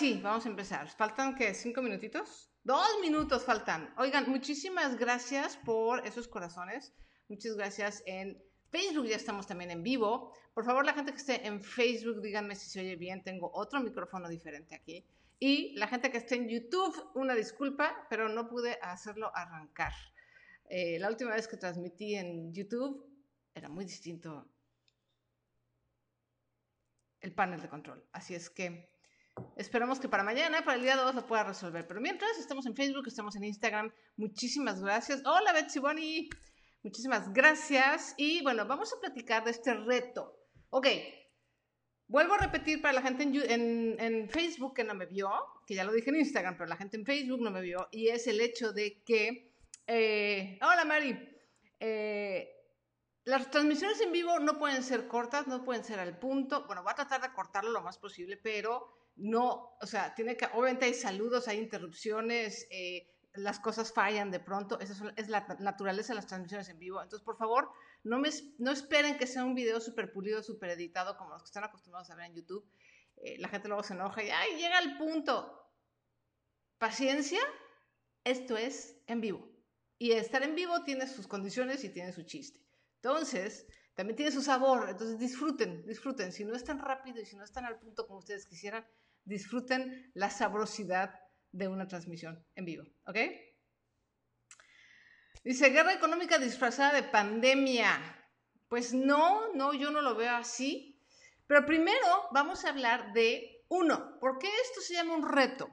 sí, vamos a empezar. ¿Faltan qué? ¿Cinco minutitos? Dos minutos faltan. Oigan, muchísimas gracias por esos corazones. Muchas gracias en Facebook, ya estamos también en vivo. Por favor, la gente que esté en Facebook, díganme si se oye bien. Tengo otro micrófono diferente aquí. Y la gente que esté en YouTube, una disculpa, pero no pude hacerlo arrancar. Eh, la última vez que transmití en YouTube era muy distinto el panel de control. Así es que esperamos que para mañana, para el día 2, lo pueda resolver. Pero mientras, estamos en Facebook, estamos en Instagram. Muchísimas gracias. Hola, Betsy Bonnie. Muchísimas gracias. Y bueno, vamos a platicar de este reto. Ok, vuelvo a repetir para la gente en, Facebook que no me vio, que ya lo dije en Instagram, pero la gente en Facebook no me vio, y es el hecho de que... Eh, hola, Mari. Eh, las transmisiones en vivo no pueden ser cortas, no pueden ser al punto. Bueno, voy a tratar de cortarlo lo más posible, pero no, o sea, tiene que, obviamente hay saludos, hay interrupciones, eh, las cosas fallan de pronto, esa es la naturaleza de las transmisiones en vivo. Entonces, por favor, no, me, no esperen que sea un video súper pulido, súper editado, como los que están acostumbrados a ver en YouTube. Eh, la gente luego se enoja y ¡ay, llega al punto! Paciencia, esto es en vivo. Y estar en vivo tiene sus condiciones y tiene su chiste. Entonces, también tiene su sabor. Entonces, disfruten, disfruten. Si no es tan rápido y si no es tan al punto como ustedes quisieran, disfruten la sabrosidad de una transmisión en vivo, ¿ok? Dice, guerra económica disfrazada de pandemia. Pues no, no, yo no lo veo así. Pero primero vamos a hablar de, uno, ¿por qué esto se llama un reto?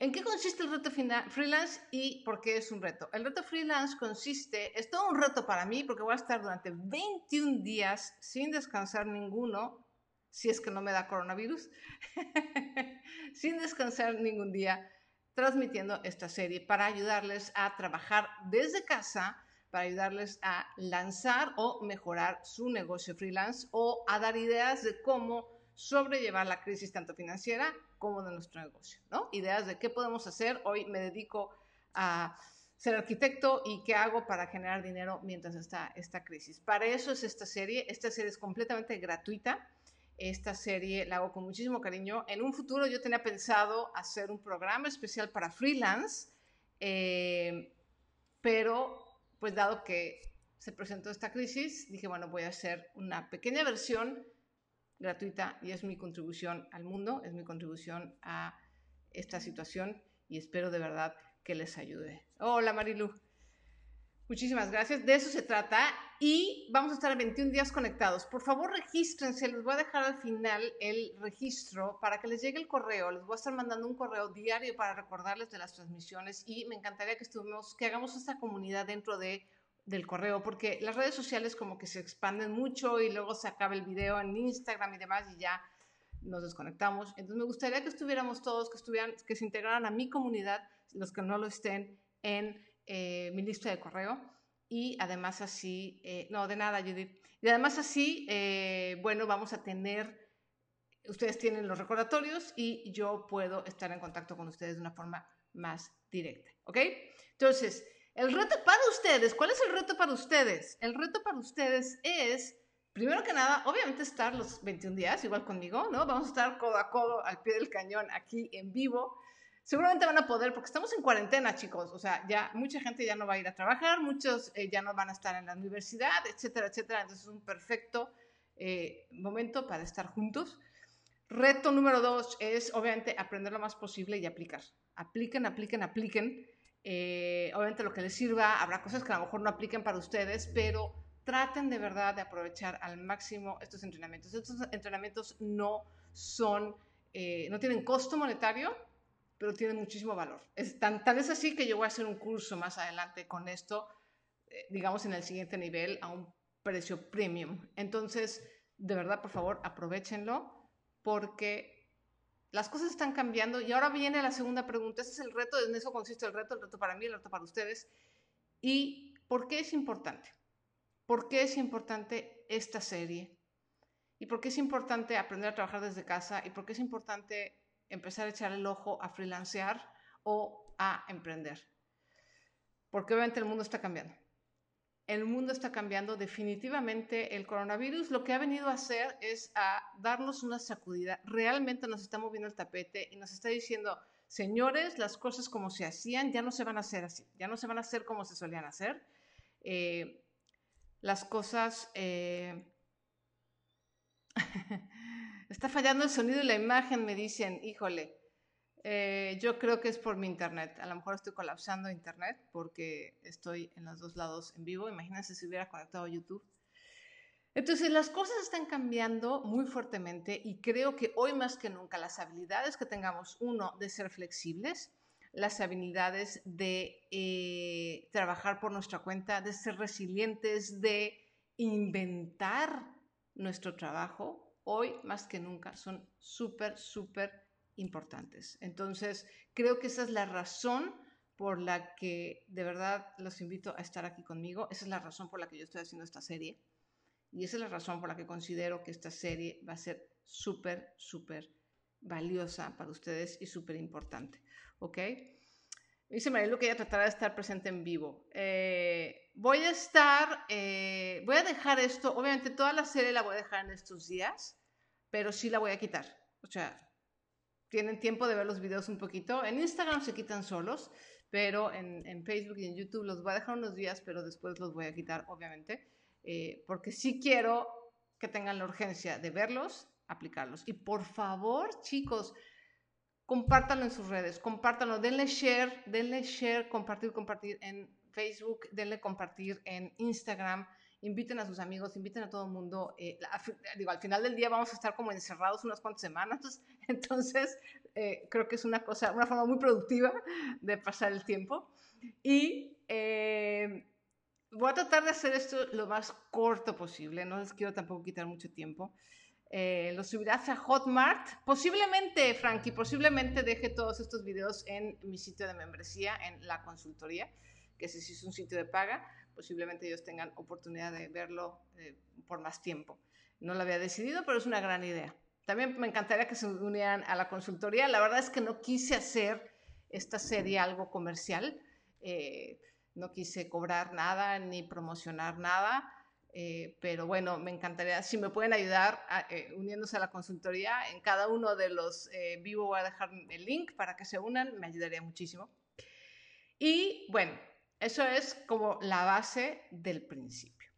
¿En qué consiste el reto freelance y por qué es un reto? El reto freelance consiste, es todo un reto para mí porque voy a estar durante 21 días sin descansar ninguno, si es que no me da coronavirus, sin descansar ningún día transmitiendo esta serie para ayudarles a trabajar desde casa, para ayudarles a lanzar o mejorar su negocio freelance o a dar ideas de cómo sobrellevar la crisis tanto financiera como de nuestro negocio, ¿no? Ideas de qué podemos hacer. Hoy me dedico a ser arquitecto y qué hago para generar dinero mientras está esta crisis. Para eso es esta serie. Esta serie es completamente gratuita. Esta serie la hago con muchísimo cariño. En un futuro yo tenía pensado hacer un programa especial para freelance, eh, pero pues dado que se presentó esta crisis, dije, bueno, voy a hacer una pequeña versión gratuita y es mi contribución al mundo, es mi contribución a esta situación y espero de verdad que les ayude. Hola Marilu. Muchísimas gracias. De eso se trata. Y vamos a estar 21 días conectados. Por favor, regístrense. Les voy a dejar al final el registro para que les llegue el correo. Les voy a estar mandando un correo diario para recordarles de las transmisiones. Y me encantaría que, estuvimos, que hagamos esta comunidad dentro de, del correo, porque las redes sociales como que se expanden mucho y luego se acaba el video en Instagram y demás y ya nos desconectamos. Entonces me gustaría que estuviéramos todos, que, estuvieran, que se integraran a mi comunidad, los que no lo estén, en eh, mi lista de correo y además así, eh, no, de nada, Judith. Y además así, eh, bueno, vamos a tener, ustedes tienen los recordatorios y yo puedo estar en contacto con ustedes de una forma más directa, ¿ok? Entonces, el reto para ustedes, ¿cuál es el reto para ustedes? El reto para ustedes es, primero que nada, obviamente estar los 21 días, igual conmigo, ¿no? Vamos a estar codo a codo al pie del cañón aquí en vivo seguramente van a poder, porque estamos en cuarentena, chicos, o sea, ya mucha gente ya no va a ir a trabajar, muchos eh, ya no van a estar en la universidad, etcétera, etcétera. Entonces es un perfecto eh, momento para estar juntos. Reto número dos es, obviamente, aprender lo más posible y aplicar. Apliquen, apliquen, apliquen. Eh, obviamente lo que les sirva, habrá cosas que a lo mejor no apliquen para ustedes, pero traten de verdad de aprovechar al máximo estos entrenamientos. Estos entrenamientos no son, no tienen costo monetario, pero tiene muchísimo valor. Es tan, tan es así que yo voy a hacer un curso más adelante con esto, eh, digamos en el siguiente nivel, a un precio premium. Entonces, de verdad, por favor, aprovechenlo porque las cosas están cambiando y ahora viene la segunda pregunta. Ese es el reto, en eso consiste el reto, el reto para mí, el reto para ustedes. ¿Y por qué es importante? ¿Por qué es importante esta serie? ¿Y por qué es importante aprender a trabajar desde casa? ¿Y por qué es importante empezar a echar el ojo a freelancear o a emprender. Porque obviamente el mundo está cambiando. el mundo está cambiando definitivamente. El coronavirus lo que ha venido a hacer es a darnos una sacudida. Realmente nos está moviendo el tapete y nos está diciendo, señores, las cosas como se hacían ya no se van a hacer así, ya no se van a hacer como se solían hacer. Eh, las cosas... Eh, está fallando el sonido y la imagen, me dicen, híjole. Eh, yo creo que es por mi internet. A lo mejor estoy colapsando internet porque estoy en los dos lados en vivo. Imagínense si hubiera conectado a YouTube. Entonces las cosas están cambiando muy fuertemente y creo que hoy más que nunca las habilidades que tengamos, uno, de ser flexibles, las habilidades de eh, trabajar por nuestra cuenta, de ser resilientes, de inventar nuestro trabajo, hoy más que nunca son súper, súper importantes. Entonces, creo que esa es la razón por la que de verdad los invito a estar aquí conmigo. Esa es la razón por la que yo estoy haciendo esta serie. Y esa es la razón por la que considero que esta serie va a ser súper, súper valiosa para ustedes y súper importante. ¿Ok? Dice Marilu que ella tratará de estar presente en vivo. Eh, voy a estar, eh, voy a dejar esto, obviamente toda la serie la voy a dejar en estos días, pero sí la voy a quitar. O sea, tienen tiempo de ver los videos un poquito. En Instagram se quitan solos, pero en, Facebook y en YouTube los voy a dejar unos días, pero después los voy a quitar, obviamente, eh, porque sí quiero que tengan la urgencia de verlos, aplicarlos. Y por favor, chicos, compártanlo en sus redes, compártanlo, denle share, denle share, compartir, compartir en Facebook, denle compartir en Instagram inviten a sus amigos, inviten a todo el mundo. Eh, digo, al final del día vamos a estar como encerrados unas cuantas semanas, entonces eh, creo que es una cosa, una forma muy productiva de pasar el tiempo. Y eh, voy a tratar de hacer esto lo más corto posible, no les quiero tampoco quitar mucho tiempo. Lo subirás a Hotmart. Posiblemente, Frankie, posiblemente deje todos estos videos en mi sitio de membresía, en la consultoría, que sí es un sitio de paga posiblemente ellos tengan oportunidad de verlo eh, por más tiempo. No lo había decidido, pero es una gran idea. También me encantaría que se unieran a la consultoría. La verdad es que no quise hacer esta serie algo comercial. Eh, no quise cobrar nada ni promocionar nada. Eh, pero bueno, me encantaría, si me pueden ayudar uniéndose a la consultoría, en cada uno de los vivo voy a dejar el link para que se unan, me ayudaría muchísimo. Y bueno, eso es como la base del principio.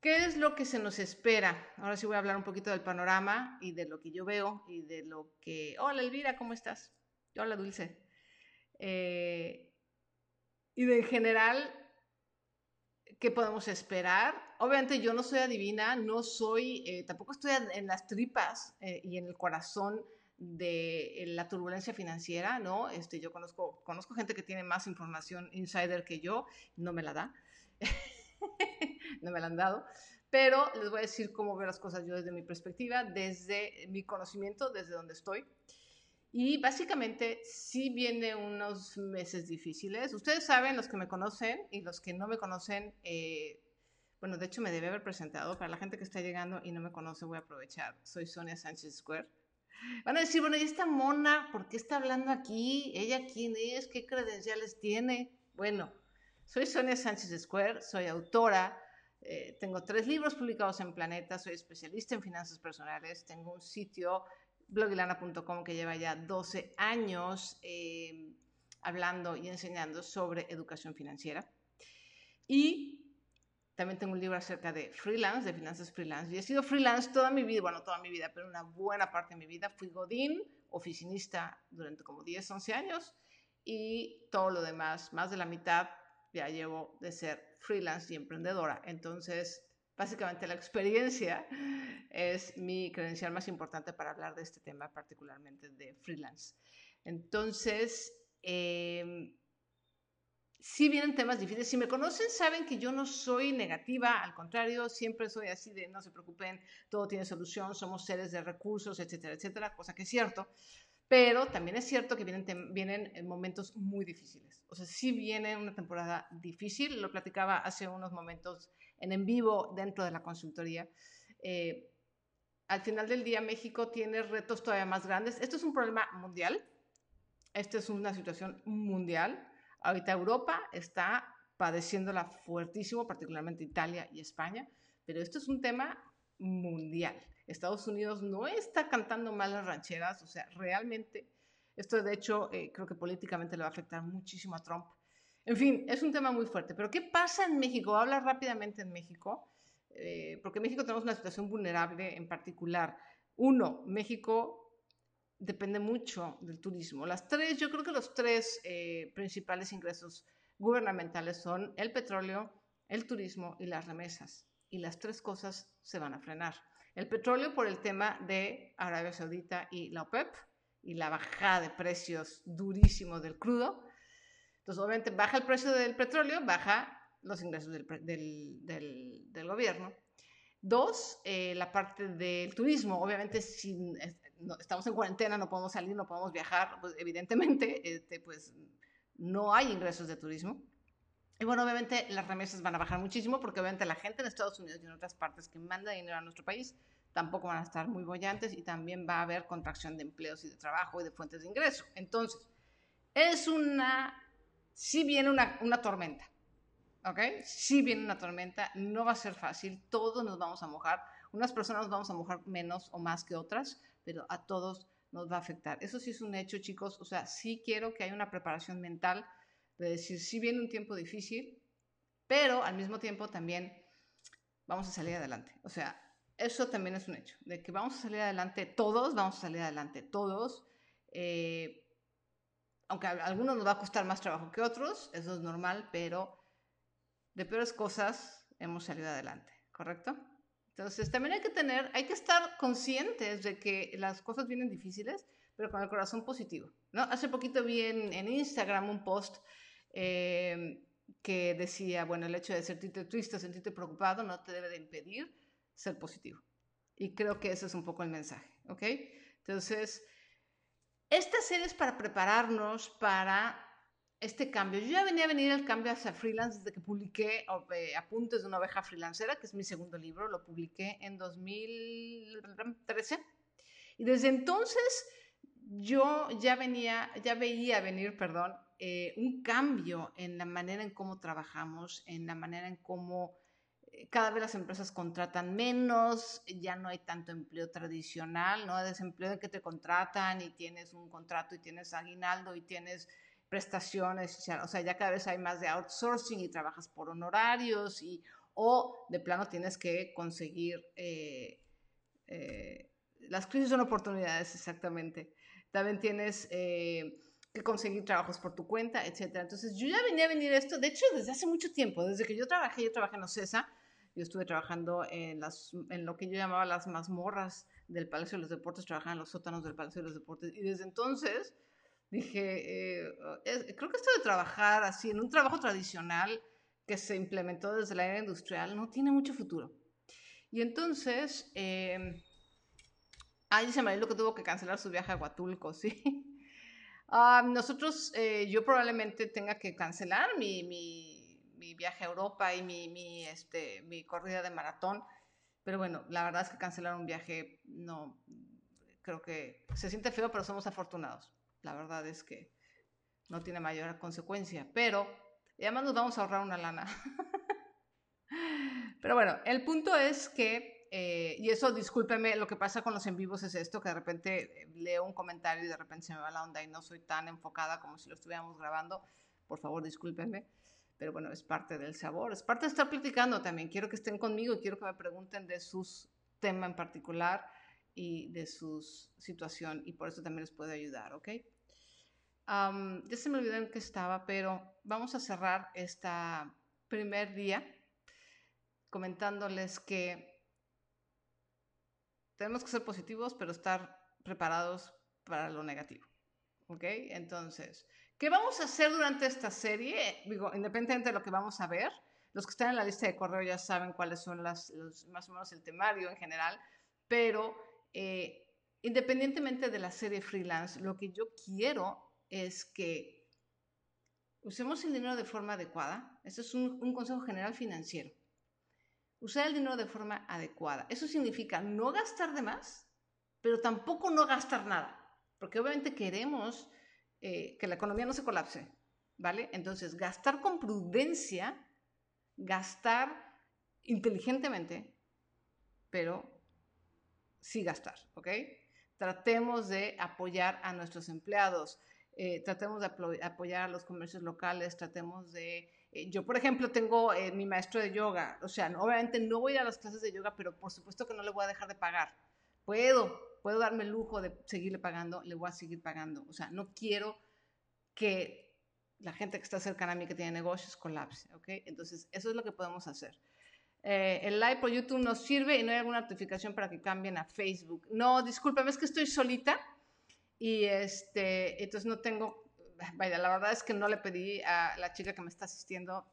¿Qué es lo que se nos espera? Ahora sí voy a hablar un poquito del panorama y de lo que yo veo y de lo que... Hola Elvira, ¿cómo estás? Hola Dulce. Eh, y de en general, ¿qué podemos esperar? Obviamente yo no soy adivina, no soy, eh, tampoco estoy en las tripas eh, y en el corazón de la turbulencia financiera, ¿no? Este, yo conozco, conozco gente que tiene más información insider que yo, no me la da, no me la han dado, pero les voy a decir cómo veo las cosas yo desde mi perspectiva, desde mi conocimiento, desde donde estoy. Y básicamente sí viene unos meses difíciles. Ustedes saben, los que me conocen y los que no me conocen, eh, bueno, de hecho me debe haber presentado. Para la gente que está llegando y no me conoce, voy a aprovechar. Soy Sonia Sánchez Square Van a decir, bueno, ¿y esta mona por qué está hablando aquí? ¿Ella quién es? ¿Qué credenciales tiene? Bueno, soy Sonia Sánchez Square, soy autora, eh, tengo tres libros publicados en Planeta, soy especialista en finanzas personales, tengo un sitio, blogilana.com, que lleva ya 12 años eh, hablando y enseñando sobre educación financiera. Y también tengo un libro acerca de freelance, de finanzas freelance. Y he sido freelance toda mi vida, bueno, toda mi vida, pero una buena parte de mi vida. Fui godín, oficinista durante como 10, 11 años y todo lo demás, más de la mitad, ya llevo de ser freelance y emprendedora. Entonces, básicamente la experiencia es mi credencial más importante para hablar de este tema, particularmente de freelance. Entonces, eh, sí vienen temas difíciles. Si me conocen, saben que yo no soy negativa, al contrario, siempre soy así de no se preocupen, todo tiene solución, somos seres de recursos, etcétera, etcétera, cosa que es cierto. Pero también es cierto que vienen, vienen momentos muy difíciles. O sea, sí viene una temporada difícil, lo platicaba hace unos momentos en vivo dentro de la consultoría. Eh, al final del día, México tiene retos todavía más grandes. Esto es un problema mundial. Esta es una situación mundial Ahorita Europa está padeciéndola fuertísimo, particularmente Italia y España, pero esto es un tema mundial. Estados Unidos no está cantando mal las rancheras, o sea, realmente, esto de hecho eh, creo que políticamente le va a afectar muchísimo a Trump. En fin, es un tema muy fuerte. Pero ¿qué pasa en México? Voy a hablar rápidamente en México, eh, porque en México tenemos una situación vulnerable en particular. Uno, México depende mucho del turismo. Las tres, yo creo que los tres eh, principales ingresos gubernamentales son el petróleo, el turismo y las remesas. Y las tres cosas se van a frenar. El petróleo por el tema de Arabia Saudita y la OPEP y la bajada de precios durísimos del crudo. Entonces, obviamente, baja el precio del petróleo, baja los ingresos del, del, gobierno. Dos, eh, la parte del turismo. Obviamente, si estamos en cuarentena, no podemos salir, no podemos viajar, pues evidentemente, este, pues no hay ingresos de turismo. Y bueno, obviamente las remesas van a bajar muchísimo porque obviamente la gente en Estados Unidos y en otras partes que manda dinero a nuestro país tampoco van a estar muy bollantes y también va a haber contracción de empleos y de trabajo y de fuentes de ingreso. Entonces, es una, si viene una, una tormenta, ¿ok? Si viene una tormenta, no va a ser fácil, todos nos vamos a mojar, unas personas nos vamos a mojar menos o más que otras, pero a todos nos va a afectar. Eso sí es un hecho, chicos, o sea, sí quiero que haya una preparación mental de decir, sí viene un tiempo difícil, pero al mismo tiempo también vamos a salir adelante. O sea, eso también es un hecho, de que vamos a salir adelante todos, vamos a salir adelante todos. Eh, aunque a algunos nos va a costar más trabajo que otros, eso es normal, pero de peores cosas hemos salido adelante, ¿correcto? Entonces también hay que tener, hay que estar conscientes de que las cosas vienen difíciles, pero con el corazón positivo. ¿no? Hace poquito vi en, Instagram un post Em, que decía, bueno, el hecho de sentirte triste, sentirte preocupado, no te debe de impedir ser positivo. Y creo que ese es un poco el mensaje, ¿ok? Entonces, esta serie es para prepararnos para este cambio. Yo ya venía a venir el cambio hacia freelance desde que publiqué eh, Apuntes de una oveja freelancera, que es mi segundo libro, lo publiqué en 2013. Y desde entonces yo ya venía, ya veía venir, perdón, eh, un cambio en la manera en cómo trabajamos, en la manera en cómo cada vez las empresas contratan menos, ya no hay tanto empleo tradicional, ¿no? Desempleo en que te contratan y tienes un contrato y tienes aguinaldo y tienes prestaciones, o sea, ya cada vez hay más de outsourcing y trabajas por honorarios y o de plano tienes que conseguir eh, las crisis son oportunidades exactamente. También tienes que conseguir trabajos por tu cuenta, etcétera. Entonces, yo ya venía a venir esto, de hecho, desde hace mucho tiempo, desde que yo trabajé, yo trabajé en OCESA, yo estuve trabajando en, las, en lo que yo llamaba las mazmorras del Palacio de los Deportes, trabajaba en los sótanos del Palacio de los Deportes, y desde entonces dije, eh, creo que esto de trabajar así, en un trabajo tradicional que se implementó desde la era industrial, no tiene mucho futuro. Y entonces, eh, ahí dice Marilu que tuvo que cancelar su viaje a Huatulco, ¿sí? Ah, nosotros, eh, yo probablemente tenga que cancelar mi, mi, mi viaje a Europa y mi, mi, este, mi corrida de maratón. Pero bueno, la verdad es que cancelar un viaje no, creo que se siente feo, pero somos afortunados. La verdad es que no tiene mayor consecuencia, pero además nos vamos a ahorrar una lana. pero bueno, el punto es que eh, y eso, discúlpeme, lo que pasa con los en vivos es esto, que de repente eh, leo un comentario y de repente se me va la onda y no soy tan enfocada como si lo estuviéramos grabando. Por favor, discúlpenme. Pero bueno, es parte del sabor, es parte de estar platicando también. Quiero que estén conmigo quiero que me pregunten de sus temas en particular y de su situación y por eso también les puedo ayudar, ¿ok? ya se me olvidó en qué estaba, pero vamos a cerrar este primer día comentándoles que tenemos que ser positivos, pero estar preparados para lo negativo. ¿Ok? Entonces, ¿qué vamos a hacer durante esta serie? Digo, independientemente de lo que vamos a ver, los que están en la lista de correo ya saben cuáles son las, más o menos el temario en general, pero eh, independientemente de la serie freelance, lo que yo quiero es que usemos el dinero de forma adecuada. Ese es un consejo general financiero usar el dinero de forma adecuada. Eso significa no gastar de más, pero tampoco no gastar nada, porque obviamente queremos eh, que la economía no se colapse. ¿vale? Entonces, gastar con prudencia, gastar inteligentemente, pero sí gastar, ¿ok? Tratemos de apoyar a nuestros empleados, eh, tratemos de apoyar a los comercios locales, tratemos de... Eh, yo, por ejemplo, tengo mi maestro de yoga, o sea, obviamente no voy a las clases de yoga, pero por supuesto que no le voy a dejar de pagar. Puedo, puedo darme el lujo de seguirle pagando, le voy a seguir pagando. O sea, no quiero que la gente que está cercana a mí que tiene negocios colapse, ¿ok? Entonces, eso es lo que podemos hacer. Eh, el live por YouTube no sirve y no hay alguna notificación para que cambien a Facebook. No, discúlpame, es que estoy solita y este, entonces no tengo, vaya, la verdad es que no le pedí a la chica que me está asistiendo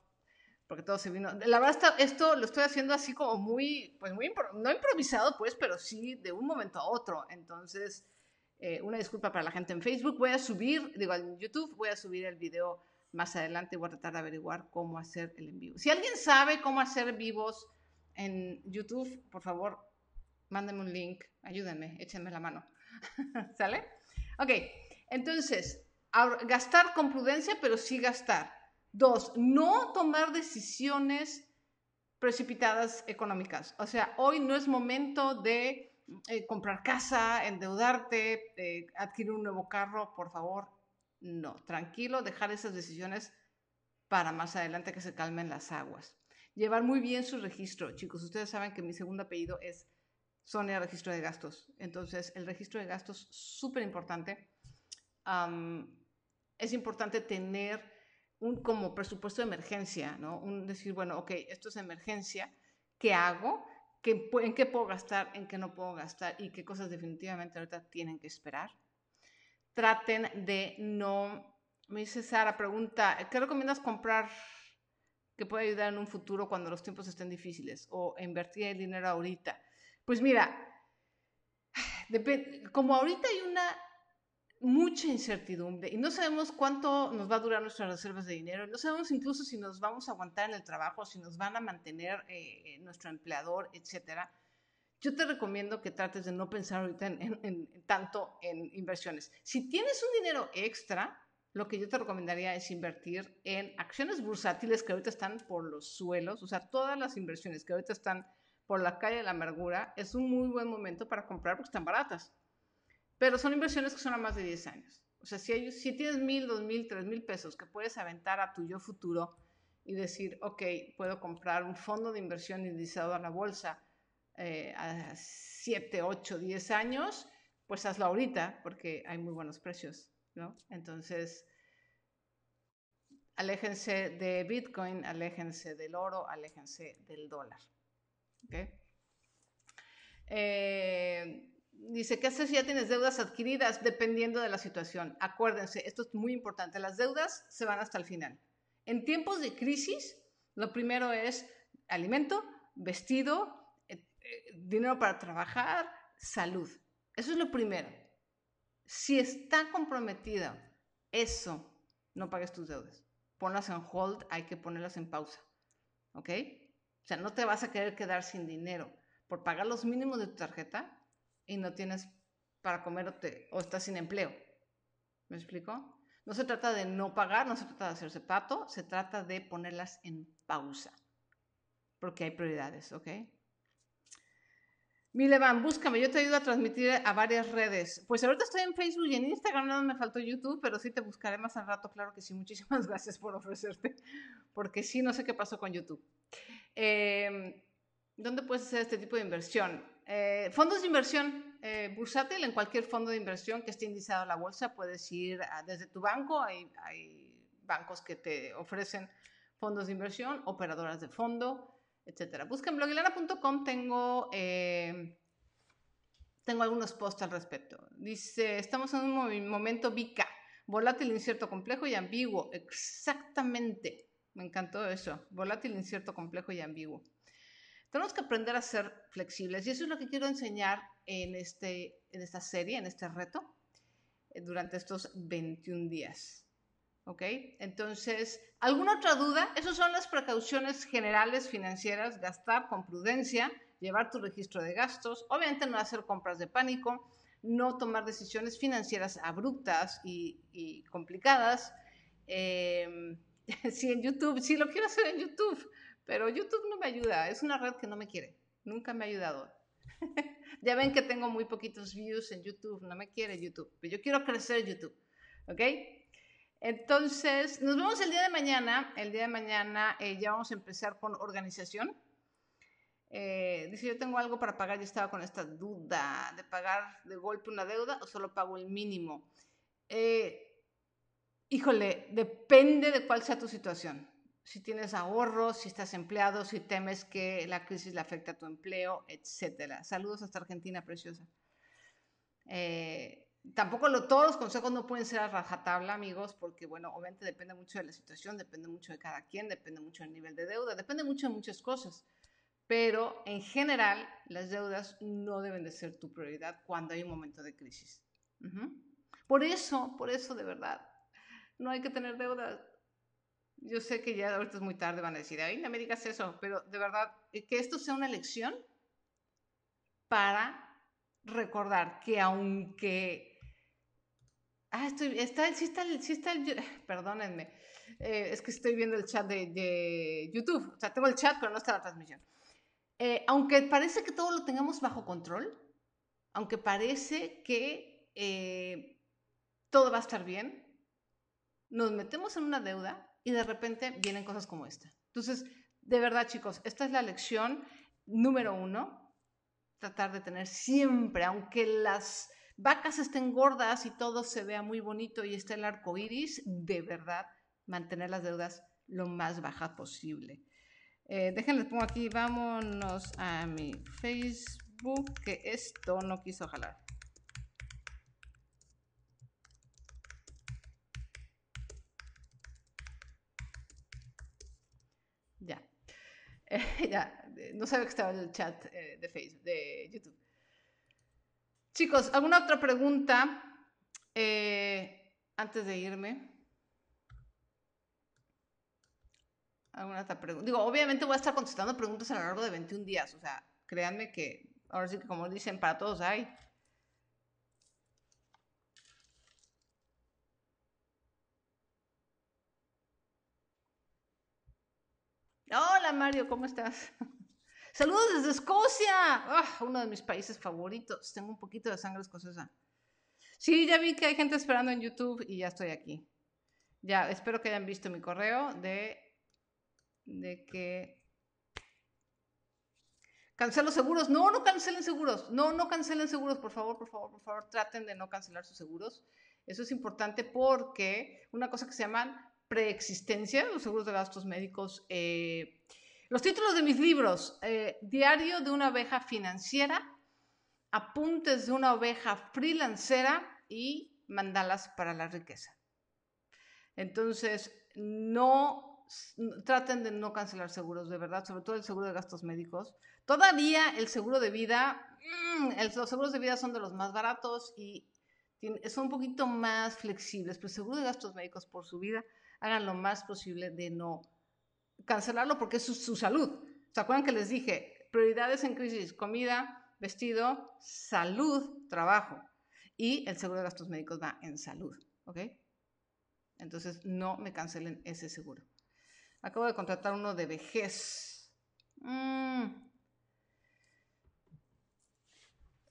porque todo se vino. La verdad, esto lo estoy haciendo así como muy, pues muy, no improvisado, pues, pero sí de un momento a otro. Entonces, eh, una disculpa para la gente en Facebook. Voy a subir, digo, en YouTube, voy a subir el video más adelante. Voy a tratar de averiguar cómo hacer el en vivo. Si alguien sabe cómo hacer vivos en YouTube, por favor, mándenme un link, ayúdenme, échenme la mano. ¿Sale? Ok, entonces, gastar con prudencia, pero sí gastar. Dos, no tomar decisiones precipitadas económicas. O sea, hoy no es momento de eh, comprar casa, endeudarte, eh, adquirir un nuevo carro, por favor. No, tranquilo, dejar esas decisiones para más adelante que se calmen las aguas. Llevar muy bien su registro. Chicos, ustedes saben que mi segundo apellido es Sonia Registro de Gastos. Entonces, el registro de gastos súper importante. es importante tener un como presupuesto de emergencia, ¿no? Un decir, bueno, ok, esto es emergencia, ¿qué hago? ¿Qué, ¿En qué puedo gastar? ¿En qué no puedo gastar? ¿Y qué cosas definitivamente ahorita tienen que esperar? Traten de no... Me dice Sara, pregunta, ¿qué recomiendas comprar que puede ayudar en un futuro cuando los tiempos estén difíciles? ¿O invertir el dinero ahorita? Pues mira, como ahorita hay una mucha incertidumbre y no sabemos cuánto nos va a durar nuestras reservas de dinero, no sabemos incluso si nos vamos a aguantar en el trabajo, si nos van a mantener eh, eh, nuestro empleador, etcétera. Yo te recomiendo que trates de no pensar ahorita en, tanto en inversiones. Si tienes un dinero extra, lo que yo te recomendaría es invertir en acciones bursátiles que ahorita están por los suelos, o sea, todas las inversiones que ahorita están por la calle de la amargura, es un muy buen momento para comprar porque están baratas. Pero son inversiones que son a más de 10 años. O sea, si, hay, si tienes mil, dos mil, tres mil pesos que puedes aventar a tu yo futuro y decir, ok, puedo comprar un fondo de inversión indicado a la bolsa eh, a 7, 8, 10 años, pues hazlo ahorita porque hay muy buenos precios, ¿no? Entonces, aléjense de Bitcoin, aléjense del oro, aléjense del dólar. ¿ok? Eh, Dice, ¿qué haces si ya tienes deudas adquiridas? Dependiendo de la situación. Acuérdense, esto es muy importante. Las deudas se van hasta el final. En tiempos de crisis, lo primero es alimento, vestido, eh, eh, dinero para trabajar, salud. Eso es lo primero. Si está comprometido eso, no pagues tus deudas. Ponlas en hold, hay que ponerlas en pausa. ¿Ok? O sea, no te vas a querer quedar sin dinero. Por pagar los mínimos de tu tarjeta, y no tienes para comer o, estás sin empleo. ¿Me explico? No se trata de no pagar, no se trata de hacerse pato, se trata de ponerlas en pausa, porque hay prioridades, ¿ok? Milevan, búscame, yo te ayudo a transmitir a varias redes. Pues ahorita estoy en Facebook y en Instagram, no me faltó YouTube, pero sí te buscaré más al rato, claro que sí. Muchísimas gracias por ofrecerte, porque sí, no sé qué pasó con YouTube. Em, ¿Dónde puedes hacer este tipo de inversión? Eh, fondos de inversión eh, bursátil, en cualquier fondo de inversión que esté indicado a la bolsa, puedes ir desde tu banco, hay, bancos que te ofrecen fondos de inversión, operadoras de fondo, etc. Busca en blogilana.com, tengo, eh, tengo algunos posts al respecto. Dice, estamos en un momento VICA, volátil, incierto, complejo y ambiguo. Exactamente, me encantó eso, volátil, incierto, complejo y ambiguo. Tenemos que aprender a ser flexibles y eso es lo que quiero enseñar en, este, en esta serie, en este reto, eh, durante estos 21 días. ¿Ok? Entonces, ¿alguna otra duda? Esas son las precauciones generales financieras, gastar con prudencia, llevar tu registro de gastos, obviamente no hacer compras de pánico, no tomar decisiones financieras abruptas y, y complicadas sí, en YouTube, sí lo quiero hacer en YouTube, pero YouTube no me ayuda, es una red que no me quiere, nunca me ha ayudado. ya ven que tengo muy poquitos views en YouTube, no me quiere YouTube, pero yo quiero crecer YouTube, ¿ok? Entonces, nos vemos el día de mañana. El día de mañana eh, ya vamos a empezar con organización. Eh, dice, yo tengo algo para pagar, yo estaba con esta duda de pagar de golpe una deuda o solo pago el mínimo. Eh, híjole, depende de cuál sea tu situación. Si tienes ahorros, si estás empleado, si temes que la crisis le afecte a tu empleo, etc. Saludos hasta Argentina, preciosa. tampoco todos los consejos no pueden ser a rajatabla, amigos, porque, bueno, obviamente depende mucho de la situación, depende mucho de cada quien, depende mucho del nivel de deuda, depende mucho de muchas cosas pero en general las deudas no deben de ser tu prioridad cuando hay un momento de crisis. Por eso, por eso de verdad, no hay que tener deudas. Yo sé que ya ahorita es muy tarde, van a decir, ay, no me digas eso, pero de verdad, eh, que esto sea una lección para recordar que aunque... Ah, estoy, está, sí está, sí está. Perdónenme, eh, es que estoy viendo el chat de, de YouTube. O sea, tengo el chat, pero no está la transmisión. Eh, aunque parece que todo lo tengamos bajo control, aunque parece que eh, todo va a estar bien, nos metemos en una deuda y de repente vienen cosas como esta. Entonces, de verdad, chicos, esta es la lección número uno, tratar de tener siempre, aunque las vacas estén gordas y todo se vea muy bonito y esté el arco iris, de verdad, mantener las deudas lo más bajas posible. Eh, déjenles pongo aquí, vámonos a mi Facebook, que esto no quiso jalar. Ya. ya, no sabía que estaba en el chat eh, de Facebook, de YouTube. Chicos, ¿alguna otra pregunta eh, antes de irme? alguna otra pregunta. Digo, obviamente voy a estar contestando preguntas a lo largo de 21 días. O sea, créanme que ahora sí que como dicen, para todos hay. Hola Mario, ¿cómo estás? Saludos desde Escocia, ah, uno de mis países favoritos. Tengo un poquito de sangre escocesa. Sí, ya vi que hay gente esperando en YouTube y ya estoy aquí. Ya, espero que hayan visto mi correo de de que cancelo seguros. No, no cancelen seguros. No, no cancelen seguros, por favor, por favor, por favor, traten de no cancelar sus seguros. Eso es importante porque una cosa que se llaman preexistencia, los seguros de gastos médicos, eh, los títulos de mis libros, eh, Diario de una oveja financiera, Apuntes de una oveja freelancera y Mandalas para la riqueza. Entonces, no traten de no cancelar seguros, de verdad, sobre todo el seguro de gastos médicos. Todavía el seguro de vida, mm, los seguros de vida son de los más baratos y son un poquito más flexibles, pero el seguro de gastos médicos por su vida, hagan lo más posible de no cancelarlo porque es su, salud. ¿Se acuerdan que les dije? Prioridades en crisis, comida, vestido, salud, trabajo. Y el seguro de gastos médicos va en salud, ¿ok? Entonces no me cancelen ese seguro. Acabo de contratar uno de vejez. Mm.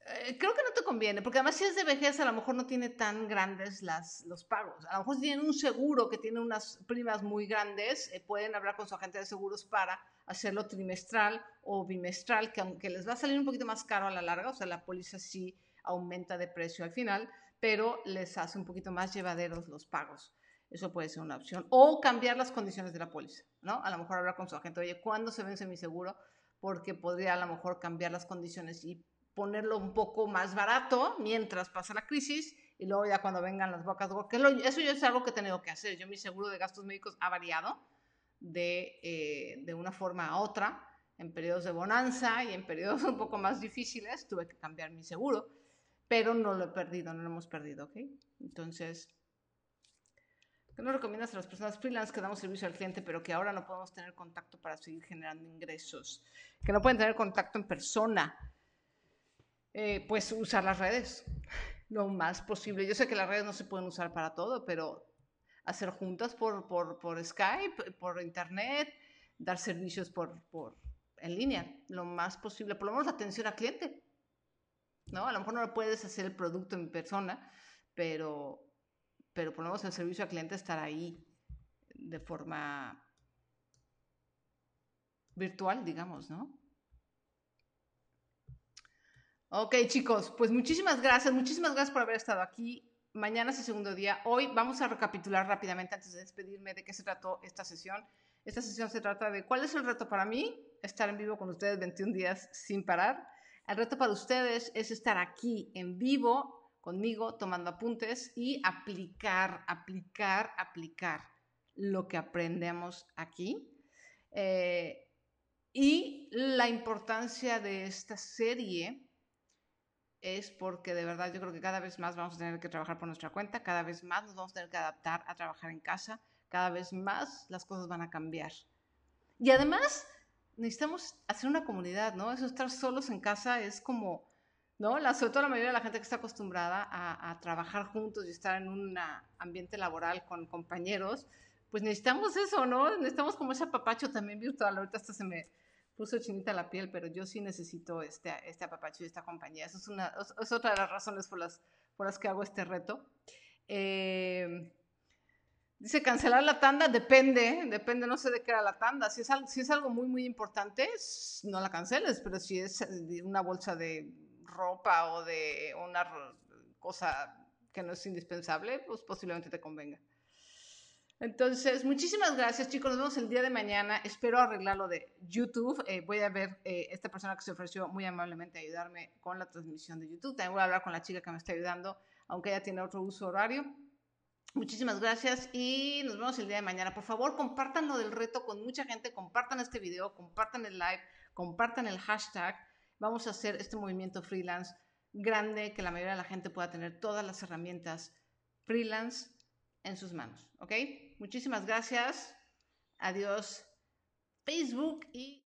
Eh, creo que no te conviene, porque además si es de vejez a lo mejor no tiene tan grandes las, los pagos. A lo mejor si tienen un seguro que tiene unas primas muy grandes, eh, pueden hablar con su agente de seguros para hacerlo trimestral o bimestral, que aunque les va a salir un poquito más caro a la larga, o sea, la póliza sí aumenta de precio al final, pero les hace un poquito más llevaderos los pagos. Eso puede ser una opción. O cambiar las condiciones de la póliza, ¿no? A lo mejor hablar con su agente, oye, ¿cuándo se vence mi seguro? Porque podría a lo mejor cambiar las condiciones y ponerlo un poco más barato mientras pasa la crisis y luego ya cuando vengan las bocas, que eso yo es algo que he tenido que hacer. Yo mi seguro de gastos médicos ha variado de, eh, de una forma a otra. En periodos de bonanza y en periodos un poco más difíciles tuve que cambiar mi seguro, pero no lo he perdido, no lo hemos perdido, ¿ok? Entonces, ¿Qué nos recomiendas a las personas freelance que damos servicio al cliente, pero que ahora no podemos tener contacto para seguir generando ingresos? Que no pueden tener contacto en persona. Eh, pues usar las redes lo más posible. Yo sé que las redes no se pueden usar para todo, pero hacer juntas por, por, por Skype, por Internet, dar servicios por, por, en línea, lo más posible, por lo menos la atención al cliente. ¿no? A lo mejor no puedes hacer el producto en persona, pero, pero por lo menos el servicio al cliente estar ahí de forma virtual, digamos, ¿no? Ok, chicos, pues muchísimas gracias, muchísimas gracias por haber estado aquí. Mañana es el segundo día. Hoy vamos a recapitular rápidamente antes de despedirme de qué se trató esta sesión. Esta sesión se trata de cuál es el reto para mí, estar en vivo con ustedes 21 días sin parar. El reto para ustedes es estar aquí en vivo conmigo tomando apuntes y aplicar, aplicar, aplicar lo que aprendemos aquí. Eh, y la importancia de esta serie es porque de verdad yo creo que cada vez más vamos a tener que trabajar por nuestra cuenta, cada vez más nos vamos a tener que adaptar a trabajar en casa, cada vez más las cosas van a cambiar. Y además necesitamos hacer una comunidad, ¿no? Eso estar solos en casa es como, ¿no? La, sobre todo la mayoría de la gente que está acostumbrada a, trabajar juntos y estar en un ambiente laboral con compañeros, pues necesitamos eso, ¿no? Necesitamos como ese apapacho también virtual. Ahorita hasta se me puso chinita la piel, pero yo sí necesito este, este apapacho y esta compañía. Eso es, una, es otra de las razones por las, por las que hago este reto. Eh, Dice cancelar la tanda, depende, depende, no sé de qué era la tanda. Si es, algo, si es algo muy, muy importante, no la canceles, pero si es eh, una bolsa de ropa o de una cosa que no es indispensable, pues posiblemente te convenga. Entonces, muchísimas gracias chicos, nos vemos el día de mañana. Espero arreglar lo de YouTube. Eh, voy a ver eh, esta persona que se ofreció muy amablemente a ayudarme con la transmisión de YouTube. También voy a hablar con la chica que me está ayudando, aunque ella tiene otro uso horario. Muchísimas gracias y nos vemos el día de mañana. Por favor, compartan lo del reto con mucha gente, compartan este video, compartan el live, compartan el hashtag. Vamos a hacer este movimiento freelance grande, que la mayoría de la gente pueda tener todas las herramientas freelance en sus manos. ¿Ok? Muchísimas gracias. Adiós. Facebook y...